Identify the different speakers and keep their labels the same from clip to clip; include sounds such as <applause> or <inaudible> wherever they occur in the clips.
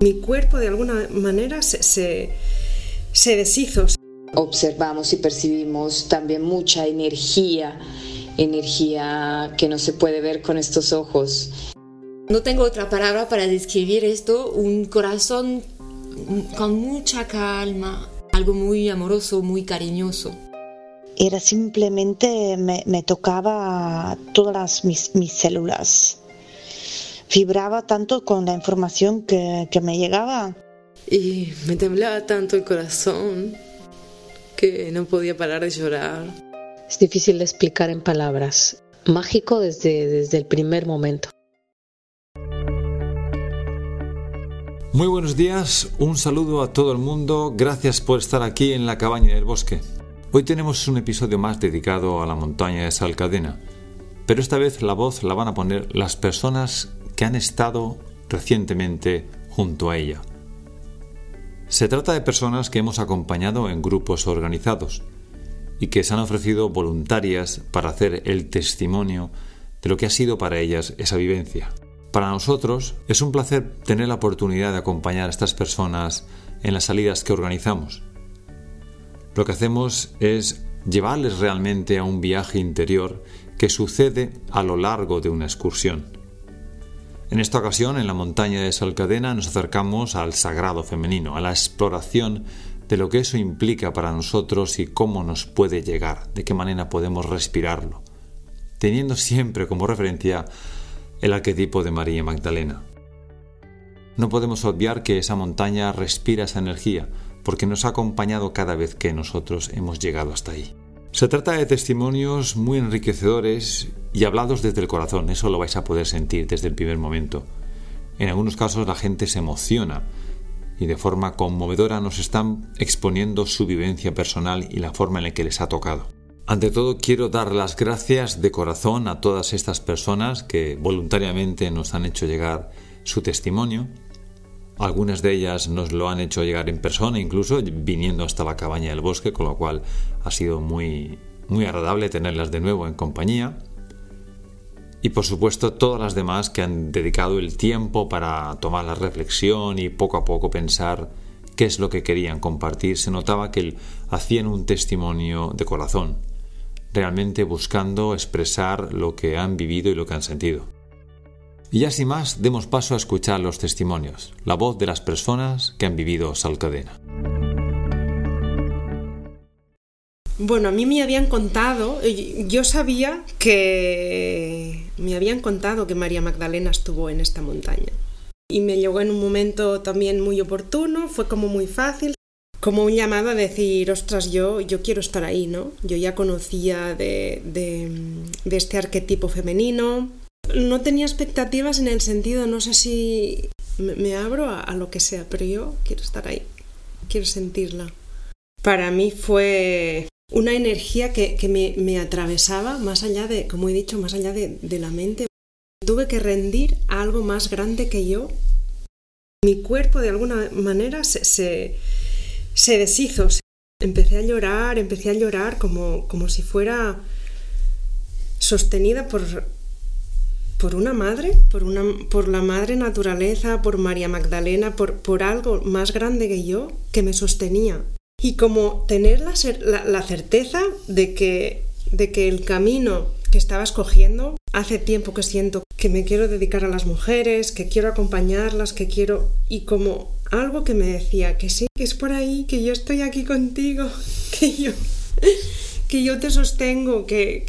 Speaker 1: Mi cuerpo de alguna manera se, se, se deshizo.
Speaker 2: Observamos y percibimos también mucha energía, energía que no se puede ver con estos ojos.
Speaker 3: No tengo otra palabra para describir esto, un corazón con mucha calma, algo muy amoroso, muy cariñoso.
Speaker 4: Era simplemente, me, tocaba todas mis, mis, células. Vibraba tanto con la información que, que me llegaba.
Speaker 5: Y me temblaba tanto el corazón que no podía parar de llorar.
Speaker 6: Es difícil de explicar en palabras. Mágico desde, desde el primer momento.
Speaker 7: Muy buenos días, un saludo a todo el mundo, gracias por estar aquí en la cabaña del bosque. Hoy tenemos un episodio más dedicado a la montaña de Salcadena, pero esta vez la voz la van a poner las personas que han estado recientemente junto a ella. Se trata de personas que hemos acompañado en grupos organizados y que se han ofrecido voluntarias para hacer el testimonio de lo que ha sido para ellas esa vivencia. Para nosotros es un placer tener la oportunidad de acompañar a estas personas en las salidas que organizamos. Lo que hacemos es llevarles realmente a un viaje interior que sucede a lo largo de una excursión. En esta ocasión, en la montaña de Salcadena, nos acercamos al sagrado femenino, a la exploración de lo que eso implica para nosotros y cómo nos puede llegar, de qué manera podemos respirarlo, teniendo siempre como referencia el arquetipo de María Magdalena. No podemos obviar que esa montaña respira esa energía, porque nos ha acompañado cada vez que nosotros hemos llegado hasta ahí. Se trata de testimonios muy enriquecedores y hablados desde el corazón, eso lo vais a poder sentir desde el primer momento. En algunos casos la gente se emociona y de forma conmovedora nos están exponiendo su vivencia personal y la forma en la que les ha tocado. Ante todo, quiero dar las gracias de corazón a todas estas personas que voluntariamente nos han hecho llegar su testimonio. Algunas de ellas nos lo han hecho llegar en persona, incluso viniendo hasta la cabaña del bosque, con lo cual ha sido muy, muy agradable tenerlas de nuevo en compañía. Y por supuesto todas las demás que han dedicado el tiempo para tomar la reflexión y poco a poco pensar qué es lo que querían compartir. Se notaba que hacían un testimonio de corazón realmente buscando expresar lo que han vivido y lo que han sentido. Y ya sin más, demos paso a escuchar los testimonios, la voz de las personas que han vivido Salcadena.
Speaker 1: Bueno, a mí me habían contado, yo sabía que me habían contado que María Magdalena estuvo en esta montaña. Y me llegó en un momento también muy oportuno, fue como muy fácil como un llamado a decir, ostras, yo, yo quiero estar ahí, ¿no? Yo ya conocía de, de, este arquetipo femenino. No tenía expectativas en el sentido, no sé si me, abro a, lo que sea, pero yo quiero estar ahí, quiero sentirla. Para mí fue una energía que, que me, atravesaba más allá de, como he dicho, más allá de, de la mente. Tuve que rendir a algo más grande que yo. Mi cuerpo de alguna manera se, se se deshizo. Empecé a llorar, empecé a llorar como, como si fuera sostenida por, por una madre, por, una, por la madre naturaleza, por María Magdalena, por, por algo más grande que yo que me sostenía. Y como tener la, la, certeza de que, de que el camino que estaba escogiendo, hace tiempo que siento que me quiero dedicar a las mujeres, que quiero acompañarlas, que quiero... Y como algo que me decía que sí, que es por ahí, que yo estoy aquí contigo, <laughs> que yo, que yo te sostengo, que,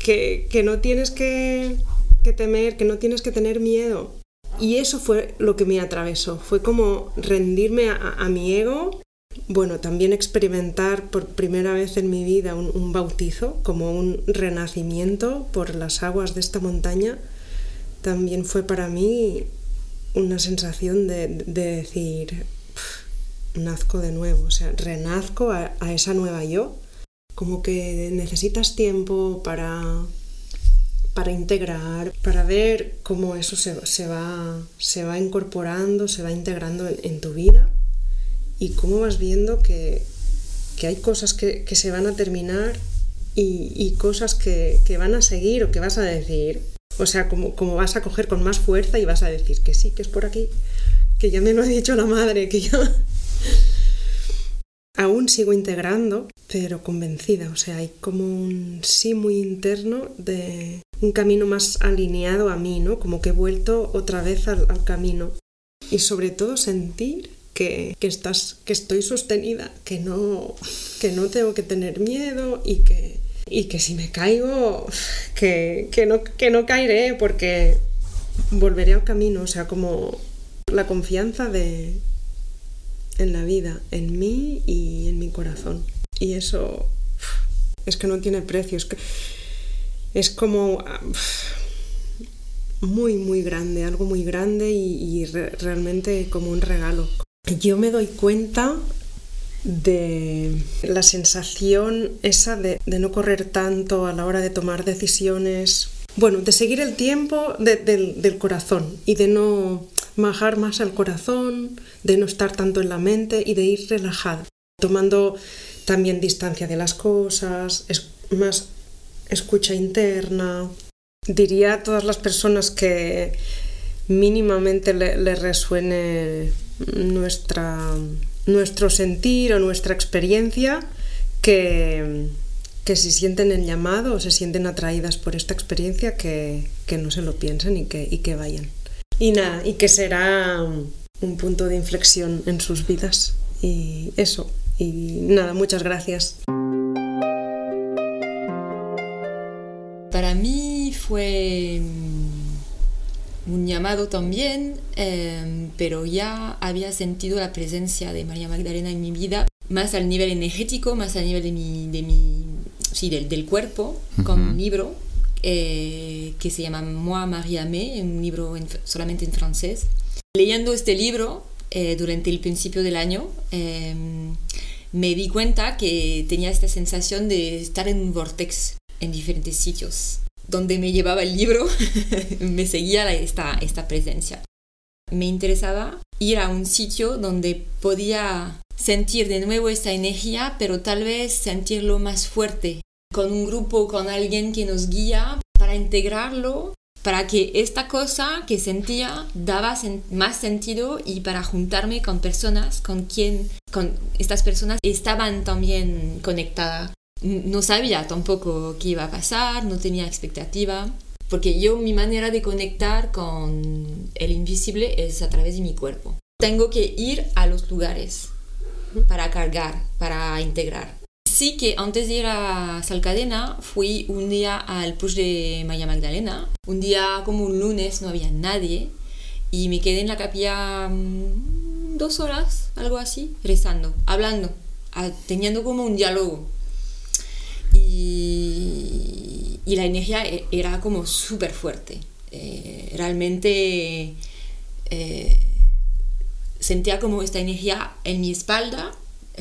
Speaker 1: que, no tienes que, que temer, que no tienes que tener miedo. Y eso fue lo que me atravesó, fue como rendirme a, mi ego, bueno, también experimentar por primera vez en mi vida un, bautizo, como un renacimiento por las aguas de esta montaña, también fue para mí una sensación de, de decir, nazco de nuevo, o sea, renazco a, esa nueva yo, como que necesitas tiempo para, para integrar, para ver cómo eso se, va, se va incorporando, se va integrando en, tu vida y cómo vas viendo que, que hay cosas que, que, se van a terminar y, y cosas que, que, van a seguir o que vas a decir. O sea, como, como vas a coger con más fuerza y vas a decir que sí, que es por aquí, que ya me lo ha dicho la madre, que ya... <laughs> Aún sigo integrando, pero convencida, o sea, hay como un sí muy interno de un camino más alineado a mí, ¿no? Como que he vuelto otra vez al, al camino. Y sobre todo sentir que, estás, que estoy sostenida, que no, que no tengo que tener miedo y que, y que si me caigo, <laughs> que, que, no, que no caeré porque volveré al camino, o sea, como la confianza de, en la vida, en mí y en mi corazón. Y eso es que no tiene precio, es que es como muy, muy grande, algo muy grande y, y re, realmente como un regalo. Yo me doy cuenta de la sensación esa de, no correr tanto a la hora de tomar decisiones. Bueno, de seguir el tiempo de, del, corazón y de no bajar más al corazón, de no estar tanto en la mente y de ir relajada, tomando también distancia de las cosas, más escucha interna. Diría a todas las personas que mínimamente le, le resuene nuestra, nuestro sentir o nuestra experiencia que, que si sienten el llamado o se sienten atraídas por esta experiencia que, que no se lo piensen y que, y que vayan. Y nada, y que será un punto de inflexión en sus vidas. Y eso, y nada, muchas gracias.
Speaker 3: Para mí fue un llamado también, eh, pero ya había sentido la presencia de María Magdalena en mi vida, más al nivel energético, más al nivel de mi, de mi sí, del, del cuerpo, uh -huh. con un libro eh, que se llama Moi, Marie Amé, un libro en, solamente en francés. Leyendo este libro eh, durante el principio del año, eh, me di cuenta que tenía esta sensación de estar en un vortex en diferentes sitios. Donde me llevaba el libro, <laughs> me seguía esta, esta presencia. Me interesaba ir a un sitio donde podía sentir de nuevo esta energía, pero tal vez sentirlo más fuerte, con un grupo, con alguien que nos guía para integrarlo, para que esta cosa que sentía daba más sentido y para juntarme con personas con quien con estas personas estaban también conectadas. No sabía tampoco qué iba a pasar, no tenía expectativa, porque yo mi manera de conectar con el invisible es a través de mi cuerpo. Tengo que ir a los lugares para cargar, para integrar sí que antes de ir a Salcadena fui un día al push de María Magdalena. Un día como un lunes no había nadie y me quedé en la capilla mmm, dos horas, algo así, rezando, hablando, teniendo como un diálogo. Y, la energía era como súper fuerte. Eh, realmente eh, sentía como esta energía en mi espalda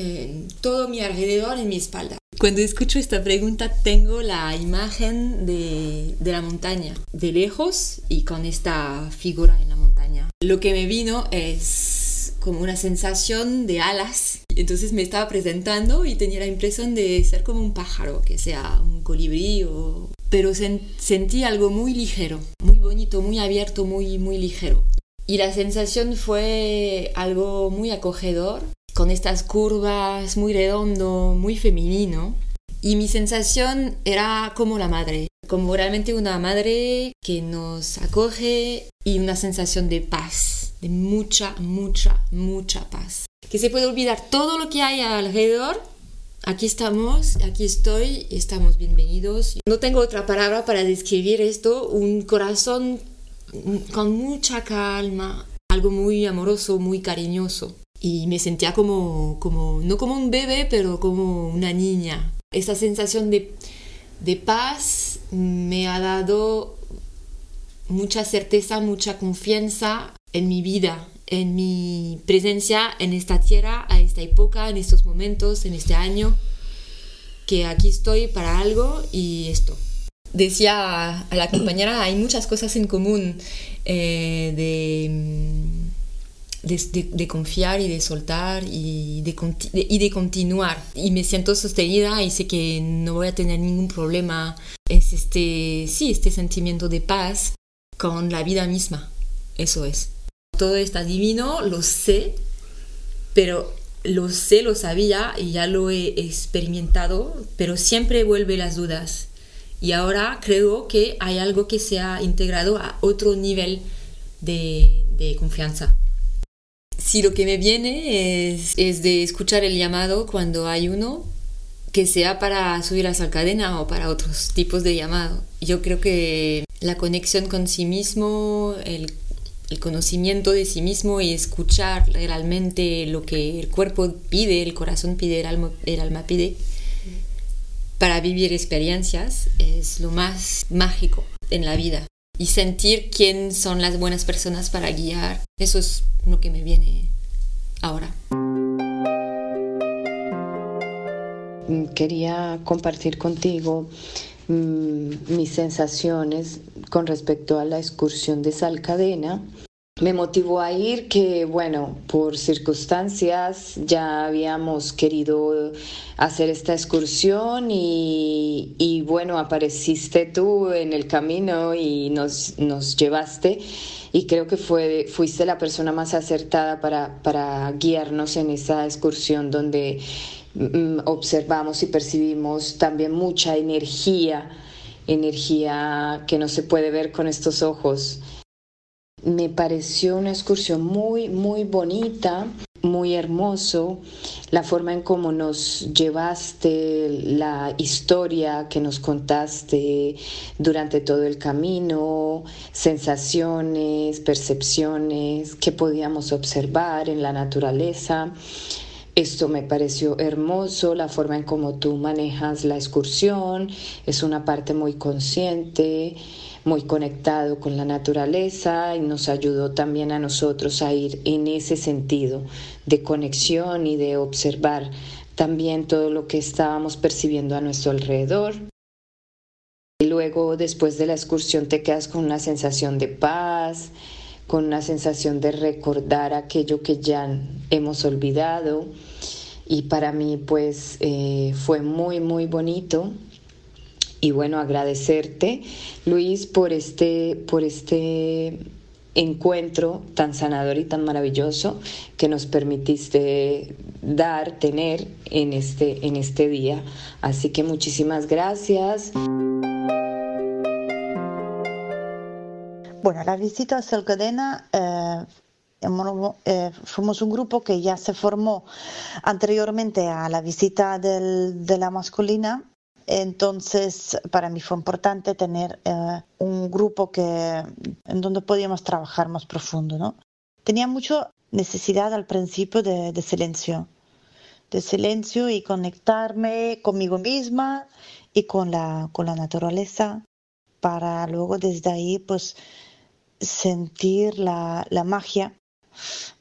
Speaker 3: eh, todo mi alrededor en mi espalda. Cuando escucho esta pregunta tengo la imagen de, la montaña, de lejos y con esta figura en la montaña. Lo que me vino es como una sensación de alas. Entonces me estaba presentando y tenía la impresión de ser como un pájaro, que sea un colibrí o... Pero sen sentí algo muy ligero, muy bonito, muy abierto, muy, muy ligero. Y la sensación fue algo muy acogedor con estas curvas muy redondo, muy femenino. Y mi sensación era como la madre, como realmente una madre que nos acoge y una sensación de paz, de mucha, mucha, mucha paz. Que se puede olvidar todo lo que hay alrededor. Aquí estamos, aquí estoy, estamos bienvenidos. No tengo otra palabra para describir esto, un corazón con mucha calma, algo muy amoroso, muy cariñoso y me sentía como, como, no como un bebé, pero como una niña. Esa sensación de, de paz me ha dado mucha certeza, mucha confianza en mi vida, en mi presencia en esta tierra, a esta época, en estos momentos, en este año, que aquí estoy para algo y esto. Decía a la compañera, hay muchas cosas en común eh, de de, de, de, confiar y de soltar y de, y de continuar. Y me siento sostenida y sé que no voy a tener ningún problema. Es este, sí, este sentimiento de paz con la vida misma. Eso es. Todo está divino, lo sé, pero lo sé, lo sabía y ya lo he experimentado, pero siempre vuelve las dudas. Y ahora creo que hay algo que se ha integrado a otro nivel de, de confianza. Si lo que me viene es, es, de escuchar el llamado cuando hay uno, que sea para subir a esa cadena o para otros tipos de llamado. Yo creo que la conexión con sí mismo, el el conocimiento de sí mismo y escuchar realmente lo que el cuerpo pide, el corazón pide, el alma, el alma pide, para vivir experiencias es lo más mágico en la vida. Y sentir quién son las buenas personas para guiar, eso es lo que me viene ahora.
Speaker 2: Quería compartir contigo mis sensaciones con respecto a la excursión de Salcadena. Me motivó a ir que, bueno, por circunstancias ya habíamos querido hacer esta excursión y, y bueno, apareciste tú en el camino y nos, nos llevaste y creo que fue, fuiste la persona más acertada para, para guiarnos en esa excursión donde mm, observamos y percibimos también mucha energía energía que no se puede ver con estos ojos. Me pareció una excursión muy, muy bonita, muy hermoso, la forma en cómo nos llevaste, la historia que nos contaste durante todo el camino, sensaciones, percepciones que podíamos observar en la naturaleza. Esto me pareció hermoso, la forma en cómo tú manejas la excursión, es una parte muy consciente, muy conectado con la naturaleza y nos ayudó también a nosotros a ir en ese sentido de conexión y de observar también todo lo que estábamos percibiendo a nuestro alrededor. Y luego, después de la excursión, te quedas con una sensación de paz, con una sensación de recordar aquello que ya hemos olvidado. Y para mí pues eh, fue muy, muy bonito. Y bueno, agradecerte, Luis, por este, por este encuentro tan sanador y tan maravilloso que nos permitiste dar, tener en este, en este día. Así que muchísimas gracias.
Speaker 4: Bueno, la visita a Selcadena eh, eh, fuimos un grupo que ya se formó anteriormente a la visita del, de la masculina. Entonces, para mí fue importante tener eh, un grupo que, en donde podíamos trabajar más profundo. ¿no? Tenía mucha necesidad al principio de, de silencio, de silencio y conectarme conmigo misma y con la, con la naturaleza para luego desde ahí pues sentir la, la magia.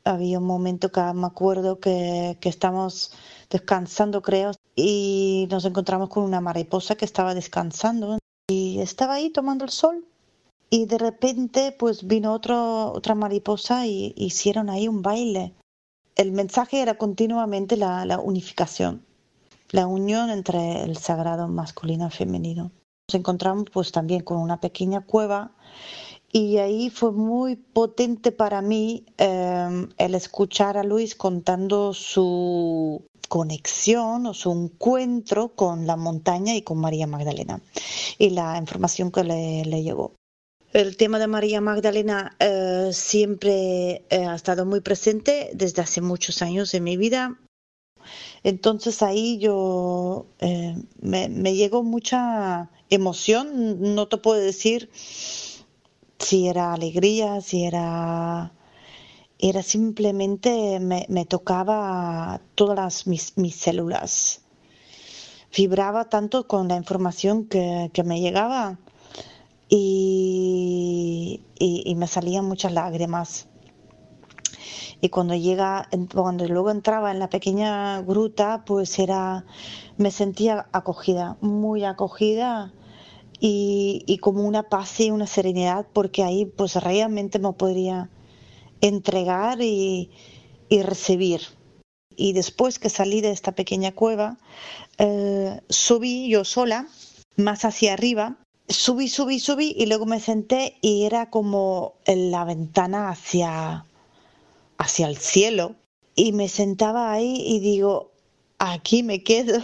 Speaker 4: Había un momento que me acuerdo que, que estamos descansando, creo, y nos encontramos con una mariposa que estaba descansando y estaba ahí tomando el sol. Y de repente, pues vino otro, otra mariposa y hicieron ahí un baile. El mensaje era continuamente la, la unificación, la unión entre el sagrado masculino y femenino. Nos encontramos pues también con una pequeña cueva y ahí fue muy potente para mí em, el escuchar a Luis contando su conexión o su encuentro con la montaña y con María Magdalena y la información que le, llegó. El tema de María Magdalena eh, siempre eh, ha estado muy presente desde hace muchos años en mi vida. Entonces ahí yo eh, me, me llegó mucha emoción, no te puedo decir si era alegría, si era era simplemente me, me tocaba todas mis, mis, células. Vibraba tanto con la información que, que me llegaba y, y, y, me salían muchas lágrimas. Y cuando llega, cuando luego entraba en la pequeña gruta, pues era, me sentía acogida, muy acogida y, como una paz y una serenidad porque ahí pues realmente me podría entregar y, recibir. Y después que salí de esta pequeña cueva, eh, subí yo sola, más hacia arriba, subí, subí, subí y luego me senté y era como en la ventana hacia, hacia el cielo y me sentaba ahí y digo, aquí me quedo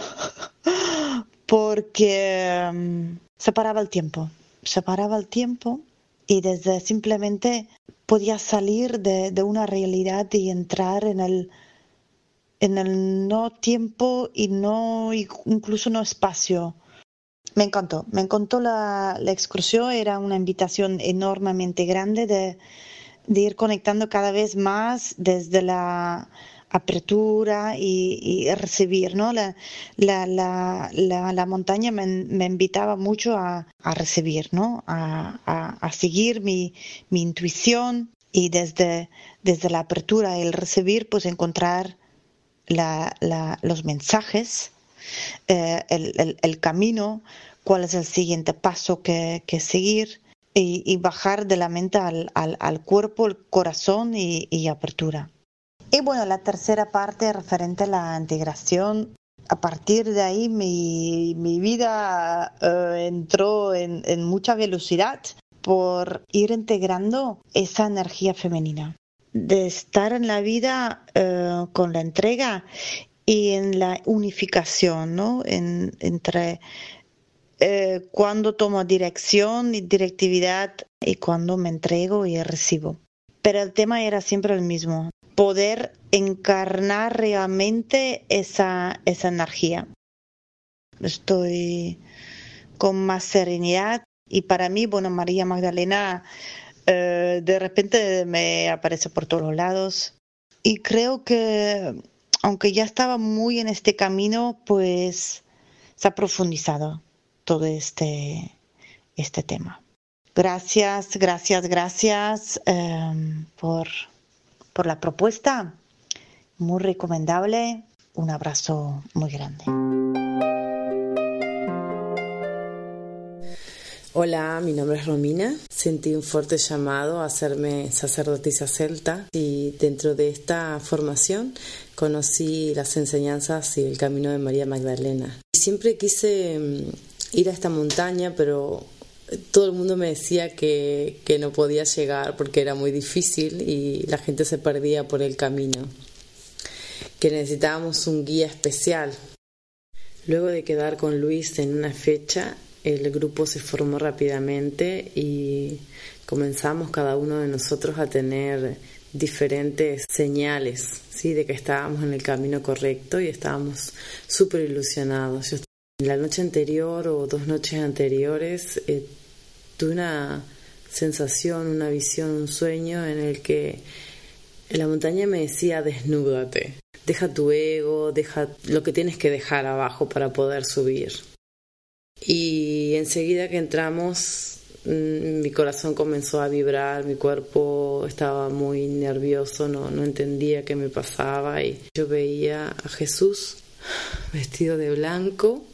Speaker 4: <laughs> porque mm, se paraba el tiempo, se paraba el tiempo y desde simplemente podía salir de, de una realidad y entrar en el, en el no tiempo y no incluso no espacio. Me encantó, me encantó la, la excursión, era una invitación enormemente grande de, de ir conectando cada vez más desde la apertura y, recibir, ¿no? La, la, la, la montaña me, me, invitaba mucho a, a recibir, ¿no? A, a, a seguir mi, mi, intuición y desde, desde la apertura el recibir, pues encontrar los mensajes, eh, el, el, el, camino, cuál es el siguiente paso que, que seguir y, bajar de la mente al, al, al cuerpo, el corazón y apertura. Y bueno, la tercera parte referente a la integración. A partir de ahí mi, mi vida uh, entró en, en, mucha velocidad por ir integrando esa energía femenina. De estar en la vida uh, con la entrega y en la unificación, ¿no? En, entre eh, cuando tomo dirección y directividad y cuando me entrego y recibo. Pero el tema era siempre el mismo, poder encarnar realmente esa, esa energía. Estoy con más serenidad y para mí, bueno, María Magdalena eh, de repente me aparece por todos lados y creo que aunque ya estaba muy en este camino, pues se ha profundizado todo este, este tema. Gracias, gracias, gracias eh, por por la propuesta. Muy recomendable. Un abrazo muy grande.
Speaker 5: Hola, mi nombre es Romina. Sentí un fuerte llamado a hacerme sacerdotisa celta y dentro de esta formación conocí las enseñanzas y el camino de María Magdalena. Siempre quise mm, ir a esta montaña, pero todo el mundo me decía que, que, no podía llegar porque era muy difícil y la gente se perdía por el camino, que necesitábamos un guía especial. Luego de quedar con Luis en una fecha, el grupo se formó rápidamente y comenzamos cada uno de nosotros a tener diferentes señales ¿sí? de que estábamos en el camino correcto y estábamos súper ilusionados. La noche anterior o dos noches anteriores eh, tuve una sensación, una visión, un sueño en el que la montaña me decía desnúdate, deja tu ego, deja lo que tienes que dejar abajo para poder subir. Y enseguida que entramos, mm, mi corazón comenzó a vibrar, mi cuerpo estaba muy nervioso, no, no entendía qué me pasaba y yo veía a Jesús vestido de blanco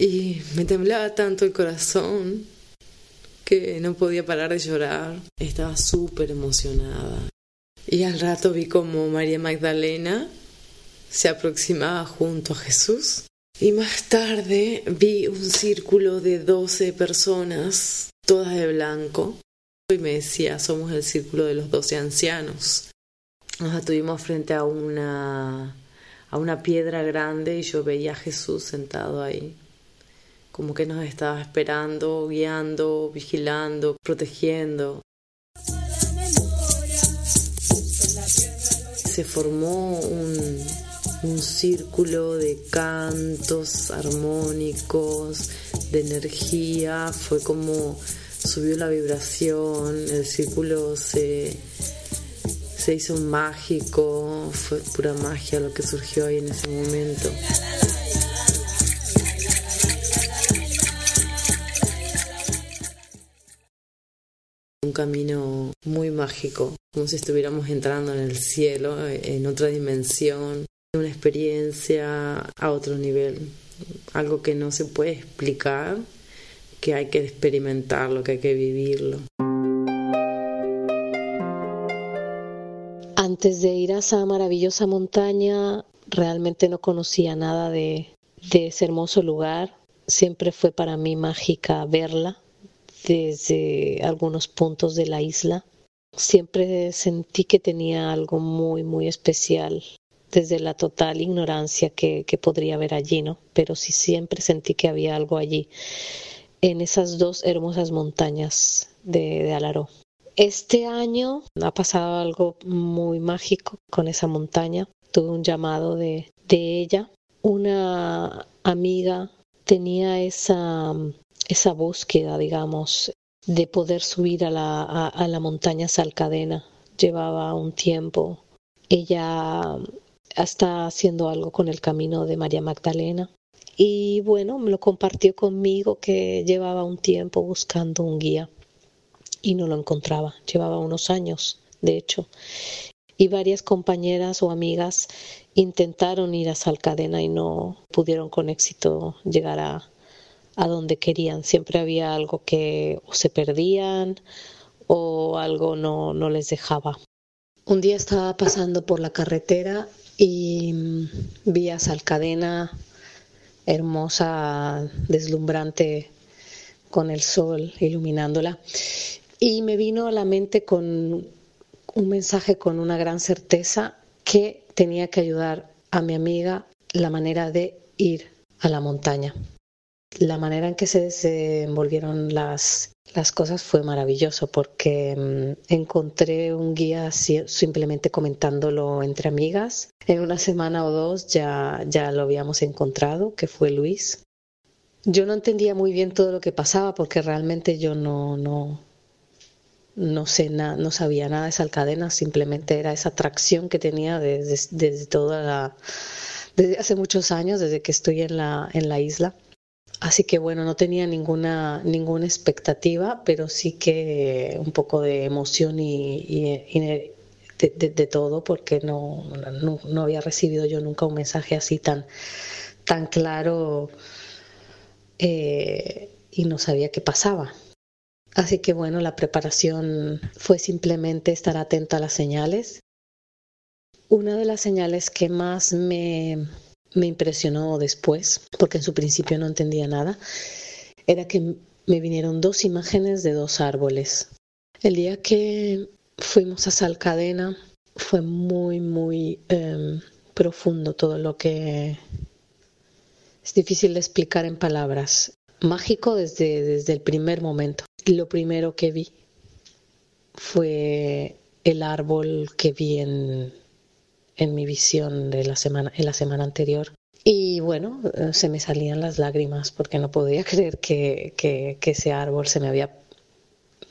Speaker 5: y me temblaba tanto el corazón que no podía parar de llorar. Estaba súper emocionada. Y al rato vi como María Magdalena se aproximaba junto a Jesús. Y más tarde vi un círculo de doce personas, todas de blanco, y me decía, somos el círculo de los doce ancianos. Nos estuvimos frente a una, a una piedra grande y yo veía a Jesús sentado ahí como que nos estaba esperando, guiando, vigilando, protegiendo. Se formó un, círculo de cantos armónicos, de energía, fue como subió la vibración, el círculo se, se hizo mágico, fue pura magia lo que surgió ahí en ese momento. Un camino muy mágico, como si estuviéramos entrando en el cielo, en otra dimensión, una experiencia a otro nivel, algo que no se puede explicar, que hay que experimentarlo, que hay que vivirlo.
Speaker 6: Antes de ir a esa maravillosa montaña, realmente no conocía nada de, de ese hermoso lugar. Siempre fue para mí mágica verla, desde algunos puntos de la isla. siempre sentí que tenía algo muy, muy especial desde la total ignorancia que, podría haber allí, ¿no? Pero sí siempre sentí que había algo allí, en esas dos hermosas montañas de, de Alaró. Este año ha pasado algo muy mágico con esa montaña. Tuve un llamado de, de ella. Una amiga tenía esa, esa búsqueda, digamos, de poder subir a la, a, la montaña Salcadena. Llevaba un tiempo. Ella está haciendo algo con el camino de María Magdalena. Y bueno, me lo compartió conmigo que llevaba un tiempo buscando un guía y no lo encontraba. Llevaba unos años, de hecho. Y varias compañeras o amigas intentaron ir a Salcadena y no pudieron con éxito llegar a, a donde querían. Siempre había algo que o se perdían o algo no, no les dejaba. Un día estaba pasando por la carretera y mm, vi a Salcadena hermosa, deslumbrante, con el sol iluminándola. Y me vino a la mente con un mensaje con una gran certeza que tenía que ayudar a mi amiga la manera de ir a la montaña la manera en que se desenvolvieron las, las cosas fue maravilloso porque mm, encontré un guía simplemente comentándolo entre amigas. En una semana o dos ya, ya lo habíamos encontrado, que fue Luis. Yo no entendía muy bien todo lo que pasaba porque realmente yo no, no, no sé no sabía nada de esa cadena, simplemente era esa atracción que tenía desde, desde toda la, desde hace muchos años, desde que estoy en la, en la isla. Así que bueno, no tenía ninguna, ninguna expectativa, pero sí que un poco de emoción y, de, todo, porque no, no, había recibido yo nunca un mensaje así tan, tan claro eh, y no sabía qué pasaba. Así que bueno, la preparación fue simplemente estar atento a las señales. Una de las señales que más me, me impresionó después, porque en su principio no entendía nada, era que me vinieron dos imágenes de dos árboles. El día que fuimos a Salcadena fue muy, muy em, profundo todo lo que es difícil de explicar en palabras. Mágico desde, desde el primer momento. Lo primero que vi fue el árbol que vi en, en mi visión de la semana, en la semana anterior. Y bueno, eh, se me salían las lágrimas porque no podía <laughs> creer que, que, ese árbol se me había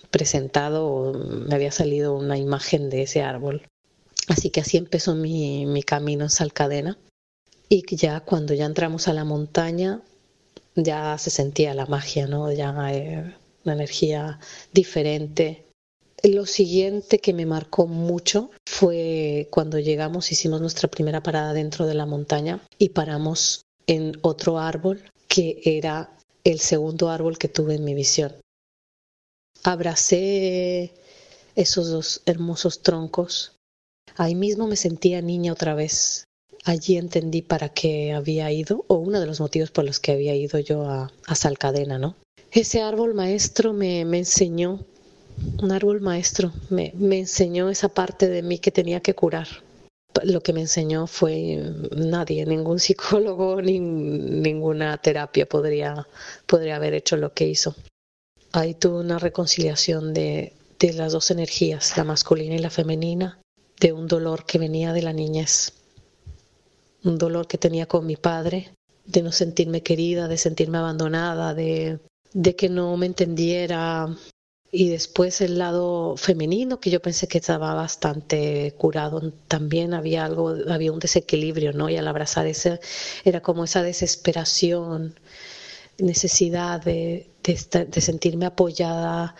Speaker 6: presentado o me había salido una imagen de ese árbol. Así que así empezó mi, mi camino en Salcadena. Y ya cuando ya entramos a la montaña, ya se sentía la magia, ¿no? Ya eh, una energía diferente, lo siguiente que me marcó mucho fue cuando llegamos, hicimos nuestra primera parada dentro de la montaña y paramos en otro árbol que era el segundo árbol que tuve en mi visión. Abracé esos dos hermosos troncos. Ahí mismo me sentía niña otra vez. Allí entendí para qué había ido, o uno de los motivos por los que había ido yo a, a Salcadena, ¿no? Ese árbol maestro me, me enseñó un árbol maestro. Me, enseñó esa parte de mí que tenía que curar. Lo que me enseñó fue nadie, ningún <laughs> psicólogo, ni ninguna terapia podría, podría haber hecho lo que hizo. Ahí tuve una reconciliación de, de las dos energías, la masculina y la femenina, de un dolor que venía de la niñez, un dolor que tenía con mi padre, de no sentirme querida, de sentirme abandonada, de, de que no me entendiera, y después el lado femenino, que yo pensé que estaba bastante curado, también había algo, había un desequilibrio, ¿no? Y al abrazar ese, era como esa desesperación, necesidad de, de, sentirme apoyada.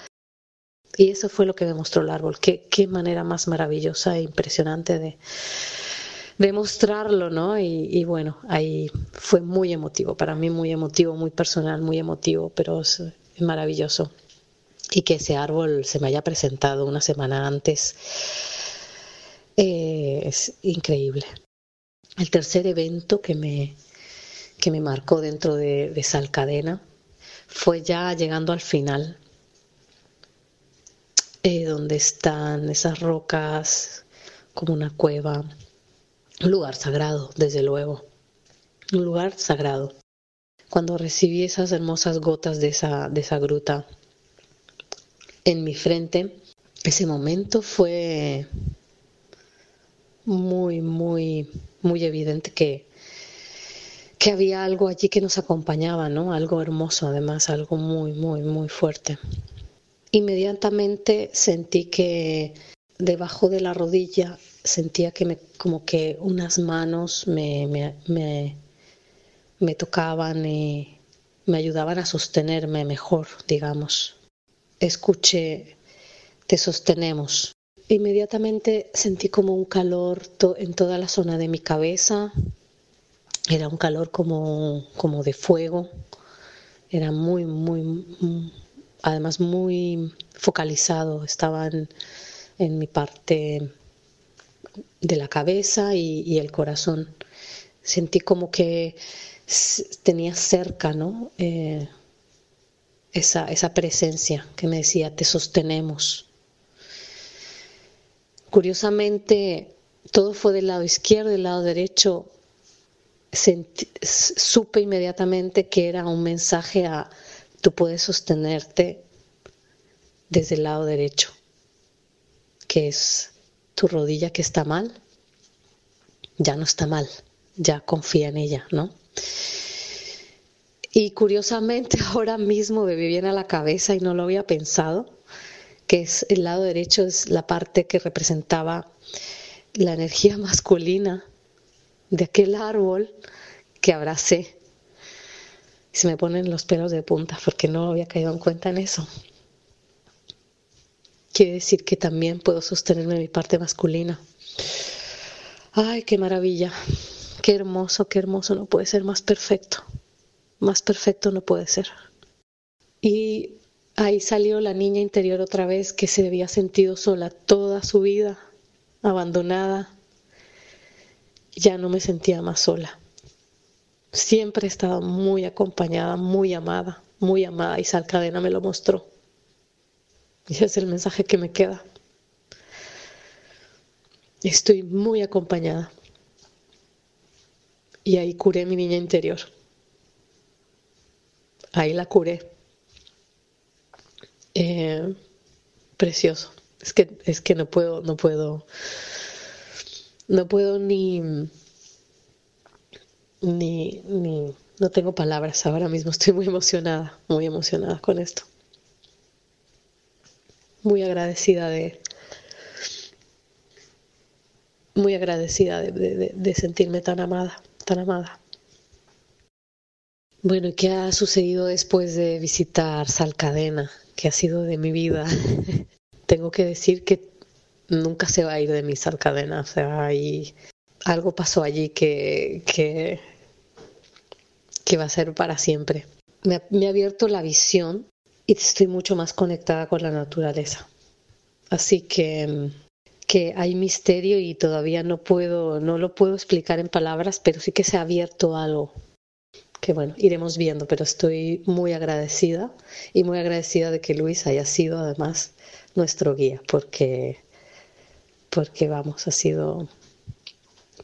Speaker 6: Y eso fue lo que me mostró el árbol. Qué, qué manera más maravillosa e impresionante de, de mostrarlo, ¿no? Y, y, bueno, ahí fue muy emotivo, para mí muy emotivo, muy personal, muy emotivo, pero es maravilloso y que ese árbol se me haya presentado una semana antes eh, es increíble. El tercer evento que me, que me marcó dentro de, de Salcadena fue ya llegando al final. eh, donde están esas rocas como una cueva, un lugar sagrado, desde luego, un lugar sagrado. Cuando recibí esas hermosas gotas de esa, de esa gruta en mi frente, ese momento fue muy, muy, muy evidente que, que había algo allí que nos acompañaba, ¿no? Algo hermoso, además, algo muy, muy, muy fuerte. Inmediatamente sentí que debajo de la rodilla sentía que me, como que unas manos me, me, me, me tocaban y me ayudaban a sostenerme mejor, digamos. Escuché, te sostenemos. Inmediatamente sentí como un calor en toda la zona de mi cabeza, era un calor como, como de fuego, era muy, muy, además muy focalizado, estaba en, mi parte de la cabeza y, el corazón. Sentí como que tenía cerca, ¿no? Eh, esa, esa presencia que me decía, te sostenemos. Curiosamente, todo fue del lado izquierdo, del lado derecho supe inmediatamente que era un mensaje a tú puedes sostenerte desde el lado derecho, que es tu rodilla que está mal, ya no está mal, ya confía en ella, ¿no? Y curiosamente <laughs> ahora mismo me viene a la cabeza y no lo había pensado, que es el lado derecho es la parte que representaba la energía <laughs> masculina de aquel árbol que abracé. Se me ponen los pelos de punta porque no había caído en cuenta en eso. Quiere decir que también puedo sostenerme mi parte masculina. Ay, qué maravilla. Qué hermoso, qué hermoso. No puede ser más perfecto. Más perfecto no puede ser. Y ahí salió la niña interior otra vez que se había sentido sola toda su vida, abandonada, ya no me sentía más sola. Siempre he estado muy acompañada, muy amada, muy amada y Sal Cadena me lo mostró. Y ese es el mensaje que me queda. Estoy muy acompañada. Y ahí curé mi niña interior. Ahí la curé. Eh, precioso. Es que, es que no puedo, no puedo no puedo ni, ni, ni, no tengo palabras ahora mismo, estoy muy emocionada, muy emocionada con esto. Muy agradecida de, muy agradecida de, sentirme tan amada, tan amada. Bueno, ¿y qué ha sucedido después de visitar Salcadena? ¿Qué ha sido de mi vida? <laughs> Tengo que decir que nunca se va a ir de mi cadena. O sea, y algo pasó allí que, que, que va a ser para siempre. Me ha, me ha abierto la visión y estoy mucho más conectada con la naturaleza. Así que, que hay misterio y todavía no puedo, no lo puedo explicar en palabras, pero sí que se ha abierto algo que bueno, iremos viendo, pero estoy muy agradecida y muy agradecida de que Luis haya sido además nuestro guía, porque porque vamos, ha sido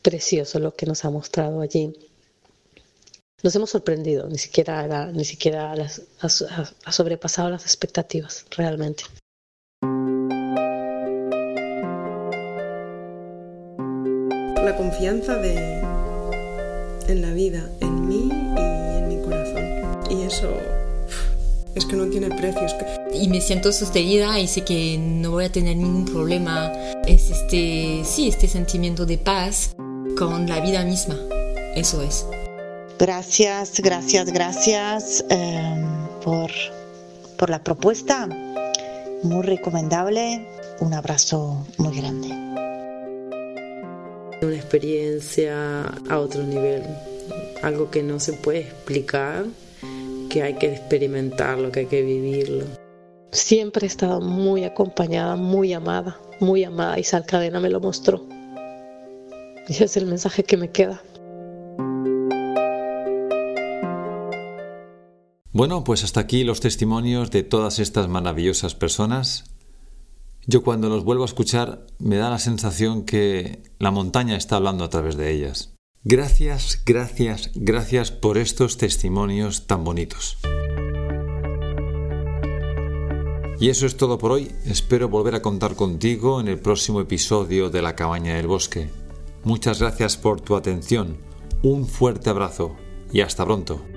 Speaker 6: precioso lo que nos ha mostrado allí. Nos hemos sorprendido, ni siquiera, ni siquiera ha, sobrepasado las expectativas, realmente.
Speaker 1: La confianza de, en la vida, en mí eso es que no tiene precios.
Speaker 3: Y me siento sostenida y sé que no voy a tener ningún problema. Es este, sí, este sentimiento de paz con la vida misma. Eso es.
Speaker 4: Gracias, gracias, gracias em, por, por la propuesta. Muy recomendable. Un abrazo muy grande.
Speaker 5: Una experiencia a otro nivel, algo que no se puede explicar que hay que experimentarlo, que hay que vivirlo.
Speaker 6: Siempre he estado muy acompañada, muy amada, muy amada y Sal Cadena me lo mostró. Y ese es el mensaje que me queda.
Speaker 7: Bueno, pues hasta aquí los testimonios de todas estas maravillosas personas. Yo cuando los vuelvo a escuchar me da la sensación que la montaña está hablando a través de ellas. Gracias, gracias, gracias por estos testimonios tan bonitos. Y eso es todo por hoy. Espero volver a contar contigo en el próximo episodio de La Cabaña del Bosque. Muchas gracias por tu atención. Un fuerte abrazo y hasta pronto.